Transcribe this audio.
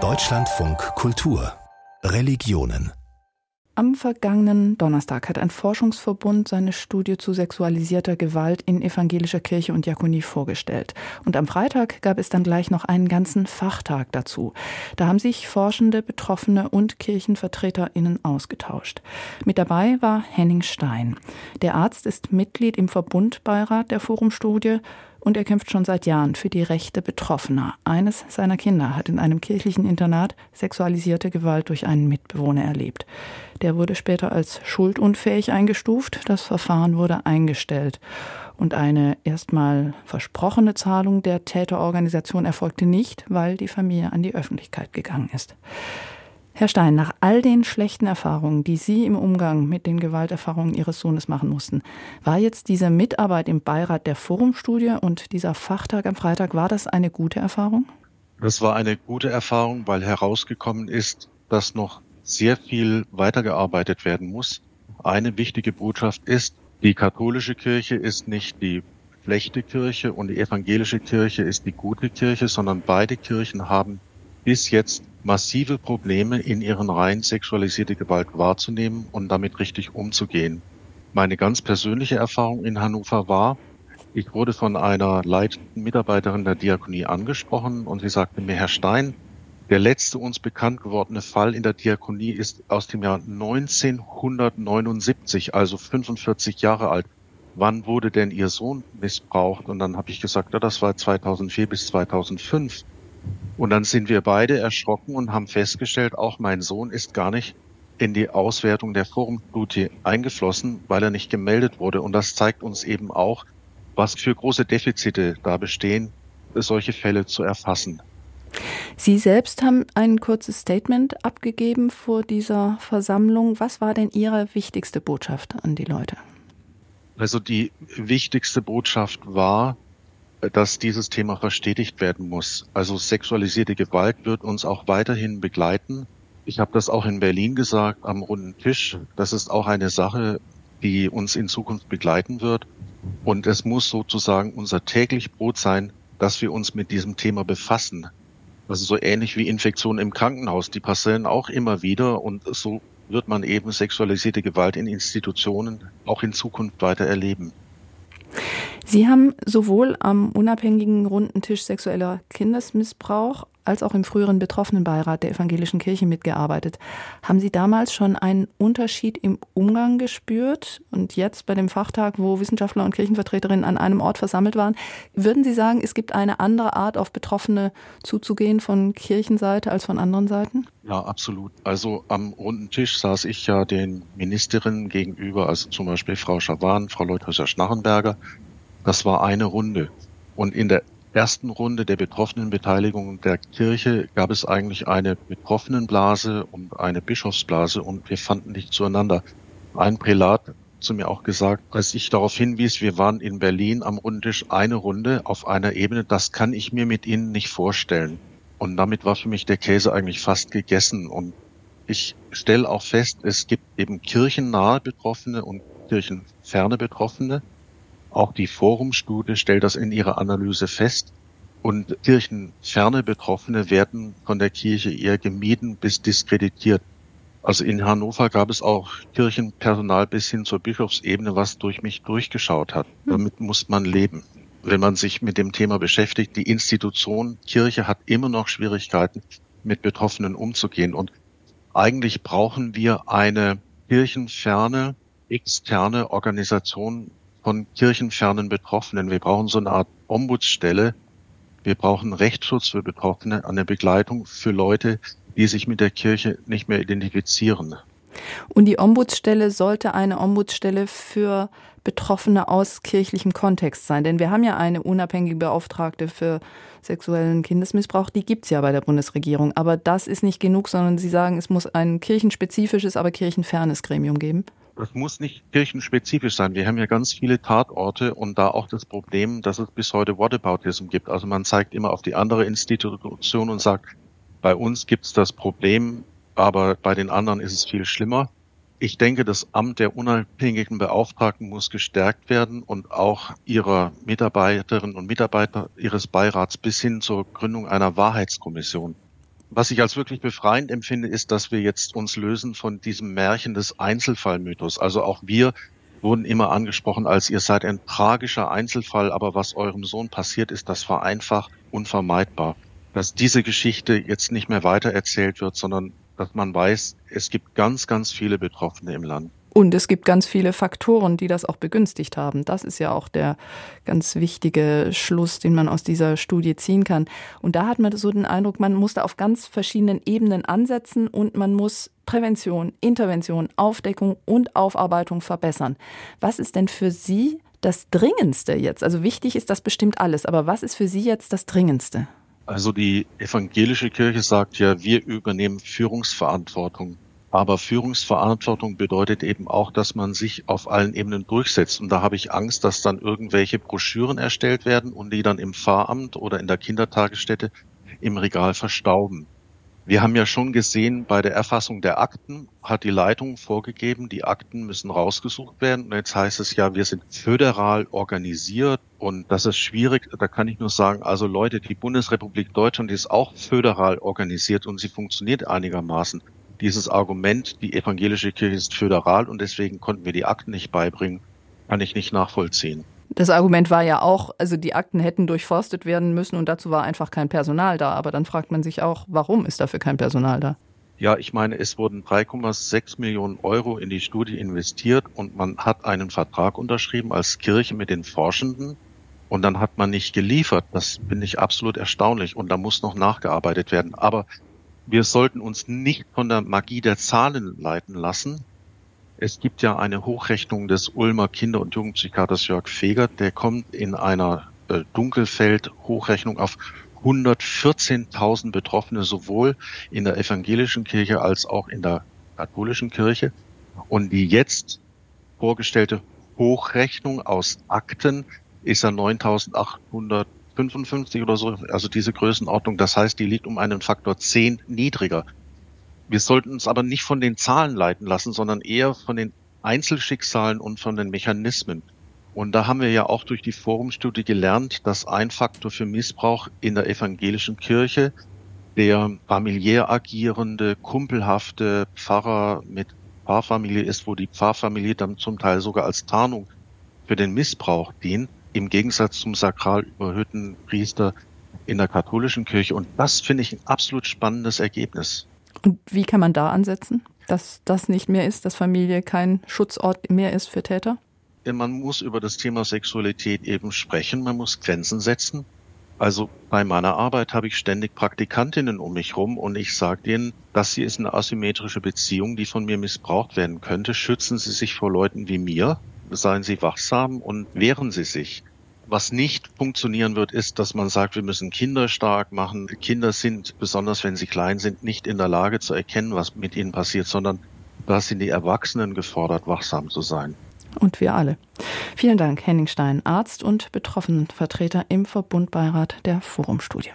Deutschlandfunk Kultur Religionen am vergangenen Donnerstag hat ein Forschungsverbund seine Studie zu sexualisierter Gewalt in evangelischer Kirche und Diakonie vorgestellt. Und am Freitag gab es dann gleich noch einen ganzen Fachtag dazu. Da haben sich Forschende, Betroffene und KirchenvertreterInnen ausgetauscht. Mit dabei war Henning Stein. Der Arzt ist Mitglied im Verbundbeirat der Forumstudie und er kämpft schon seit Jahren für die Rechte Betroffener. Eines seiner Kinder hat in einem kirchlichen Internat sexualisierte Gewalt durch einen Mitbewohner erlebt. Der wurde später als schuldunfähig eingestuft. Das Verfahren wurde eingestellt. Und eine erstmal versprochene Zahlung der Täterorganisation erfolgte nicht, weil die Familie an die Öffentlichkeit gegangen ist. Herr Stein, nach all den schlechten Erfahrungen, die Sie im Umgang mit den Gewalterfahrungen Ihres Sohnes machen mussten, war jetzt diese Mitarbeit im Beirat der Forumstudie und dieser Fachtag am Freitag, war das eine gute Erfahrung? Das war eine gute Erfahrung, weil herausgekommen ist, dass noch sehr viel weitergearbeitet werden muss. Eine wichtige Botschaft ist, die katholische Kirche ist nicht die schlechte Kirche und die evangelische Kirche ist die gute Kirche, sondern beide Kirchen haben bis jetzt massive Probleme in ihren Reihen sexualisierte Gewalt wahrzunehmen und damit richtig umzugehen. Meine ganz persönliche Erfahrung in Hannover war, ich wurde von einer leitenden Mitarbeiterin der Diakonie angesprochen und sie sagte mir, Herr Stein, der letzte uns bekannt gewordene Fall in der Diakonie ist aus dem Jahr 1979, also 45 Jahre alt. Wann wurde denn Ihr Sohn missbraucht? Und dann habe ich gesagt, ja, das war 2004 bis 2005. Und dann sind wir beide erschrocken und haben festgestellt, auch mein Sohn ist gar nicht in die Auswertung der Forumstudie eingeflossen, weil er nicht gemeldet wurde. Und das zeigt uns eben auch, was für große Defizite da bestehen, solche Fälle zu erfassen. Sie selbst haben ein kurzes Statement abgegeben vor dieser Versammlung. Was war denn Ihre wichtigste Botschaft an die Leute? Also die wichtigste Botschaft war, dass dieses Thema verstetigt werden muss. Also sexualisierte Gewalt wird uns auch weiterhin begleiten. Ich habe das auch in Berlin gesagt am runden Tisch. Das ist auch eine Sache, die uns in Zukunft begleiten wird. Und es muss sozusagen unser täglich Brot sein, dass wir uns mit diesem Thema befassen. Also so ähnlich wie Infektionen im Krankenhaus, die passieren auch immer wieder und so wird man eben sexualisierte Gewalt in Institutionen auch in Zukunft weiter erleben. Sie haben sowohl am unabhängigen runden Tisch sexueller Kindesmissbrauch als auch im früheren Betroffenenbeirat der evangelischen Kirche mitgearbeitet. Haben Sie damals schon einen Unterschied im Umgang gespürt? Und jetzt bei dem Fachtag, wo Wissenschaftler und Kirchenvertreterinnen an einem Ort versammelt waren, würden Sie sagen, es gibt eine andere Art, auf Betroffene zuzugehen von Kirchenseite als von anderen Seiten? Ja, absolut. Also am runden Tisch saß ich ja den Ministerinnen gegenüber, also zum Beispiel Frau Schawan, Frau Leuthäuser-Schnarrenberger. Das war eine Runde. Und in der ersten Runde der Betroffenenbeteiligung der Kirche gab es eigentlich eine Betroffenenblase und eine Bischofsblase und wir fanden nicht zueinander. Ein Prälat zu mir auch gesagt, als ich darauf hinwies, wir waren in Berlin am Rundtisch eine Runde auf einer Ebene, das kann ich mir mit Ihnen nicht vorstellen. Und damit war für mich der Käse eigentlich fast gegessen. Und ich stelle auch fest, es gibt eben kirchennahe Betroffene und kirchenferne Betroffene. Auch die Forumstudie stellt das in ihrer Analyse fest. Und kirchenferne Betroffene werden von der Kirche eher gemieden bis diskreditiert. Also in Hannover gab es auch Kirchenpersonal bis hin zur Bischofsebene, was durch mich durchgeschaut hat. Hm. Damit muss man leben. Wenn man sich mit dem Thema beschäftigt, die Institution Kirche hat immer noch Schwierigkeiten, mit Betroffenen umzugehen. Und eigentlich brauchen wir eine kirchenferne, externe Organisation, von kirchenfernen Betroffenen. Wir brauchen so eine Art Ombudsstelle. Wir brauchen Rechtsschutz für Betroffene, eine Begleitung für Leute, die sich mit der Kirche nicht mehr identifizieren. Und die Ombudsstelle sollte eine Ombudsstelle für Betroffene aus kirchlichem Kontext sein. Denn wir haben ja eine unabhängige Beauftragte für sexuellen Kindesmissbrauch, die gibt es ja bei der Bundesregierung. Aber das ist nicht genug, sondern Sie sagen, es muss ein kirchenspezifisches, aber kirchenfernes Gremium geben. Das muss nicht kirchenspezifisch sein. Wir haben ja ganz viele Tatorte und da auch das Problem, dass es bis heute Whataboutism gibt. Also man zeigt immer auf die andere Institution und sagt, bei uns gibt es das Problem, aber bei den anderen ist es viel schlimmer. Ich denke, das Amt der unabhängigen Beauftragten muss gestärkt werden und auch ihrer Mitarbeiterinnen und Mitarbeiter ihres Beirats bis hin zur Gründung einer Wahrheitskommission. Was ich als wirklich befreiend empfinde, ist, dass wir jetzt uns lösen von diesem Märchen des Einzelfallmythos. Also auch wir wurden immer angesprochen als ihr seid ein tragischer Einzelfall, aber was eurem Sohn passiert ist, das war einfach unvermeidbar. Dass diese Geschichte jetzt nicht mehr weitererzählt wird, sondern dass man weiß, es gibt ganz, ganz viele Betroffene im Land. Und es gibt ganz viele Faktoren, die das auch begünstigt haben. Das ist ja auch der ganz wichtige Schluss, den man aus dieser Studie ziehen kann. Und da hat man so den Eindruck, man muss da auf ganz verschiedenen Ebenen ansetzen und man muss Prävention, Intervention, Aufdeckung und Aufarbeitung verbessern. Was ist denn für Sie das Dringendste jetzt? Also wichtig ist das bestimmt alles, aber was ist für Sie jetzt das Dringendste? Also die evangelische Kirche sagt ja, wir übernehmen Führungsverantwortung. Aber Führungsverantwortung bedeutet eben auch, dass man sich auf allen Ebenen durchsetzt. Und da habe ich Angst, dass dann irgendwelche Broschüren erstellt werden und die dann im Pfarramt oder in der Kindertagesstätte im Regal verstauben. Wir haben ja schon gesehen, bei der Erfassung der Akten hat die Leitung vorgegeben, die Akten müssen rausgesucht werden. Und jetzt heißt es ja, wir sind föderal organisiert und das ist schwierig. Da kann ich nur sagen, also Leute, die Bundesrepublik Deutschland ist auch föderal organisiert und sie funktioniert einigermaßen. Dieses Argument, die evangelische Kirche ist föderal und deswegen konnten wir die Akten nicht beibringen, kann ich nicht nachvollziehen. Das Argument war ja auch, also die Akten hätten durchforstet werden müssen und dazu war einfach kein Personal da. Aber dann fragt man sich auch, warum ist dafür kein Personal da? Ja, ich meine, es wurden 3,6 Millionen Euro in die Studie investiert und man hat einen Vertrag unterschrieben als Kirche mit den Forschenden und dann hat man nicht geliefert. Das finde ich absolut erstaunlich und da muss noch nachgearbeitet werden. Aber wir sollten uns nicht von der Magie der Zahlen leiten lassen, es gibt ja eine Hochrechnung des Ulmer Kinder- und Jugendpsychiaters Jörg Fegert, der kommt in einer äh, Dunkelfeld-Hochrechnung auf 114.000 Betroffene sowohl in der evangelischen Kirche als auch in der katholischen Kirche. Und die jetzt vorgestellte Hochrechnung aus Akten ist ja 9.855 oder so, also diese Größenordnung. Das heißt, die liegt um einen Faktor 10 niedriger. Wir sollten uns aber nicht von den Zahlen leiten lassen, sondern eher von den Einzelschicksalen und von den Mechanismen. Und da haben wir ja auch durch die Forumstudie gelernt, dass ein Faktor für Missbrauch in der evangelischen Kirche der familiär agierende, kumpelhafte Pfarrer mit Pfarrfamilie ist, wo die Pfarrfamilie dann zum Teil sogar als Tarnung für den Missbrauch dient, im Gegensatz zum sakral überhöhten Priester in der katholischen Kirche. Und das finde ich ein absolut spannendes Ergebnis. Und wie kann man da ansetzen, dass das nicht mehr ist, dass Familie kein Schutzort mehr ist für Täter? Man muss über das Thema Sexualität eben sprechen, man muss Grenzen setzen. Also bei meiner Arbeit habe ich ständig Praktikantinnen um mich rum und ich sage denen, das hier ist eine asymmetrische Beziehung, die von mir missbraucht werden könnte. Schützen Sie sich vor Leuten wie mir, seien Sie wachsam und wehren Sie sich. Was nicht funktionieren wird, ist, dass man sagt, wir müssen Kinder stark machen. Kinder sind, besonders wenn sie klein sind, nicht in der Lage zu erkennen, was mit ihnen passiert, sondern da sind die Erwachsenen gefordert, wachsam zu sein. Und wir alle. Vielen Dank, Henning Stein, Arzt und Betroffenenvertreter im Verbundbeirat der Forumstudie.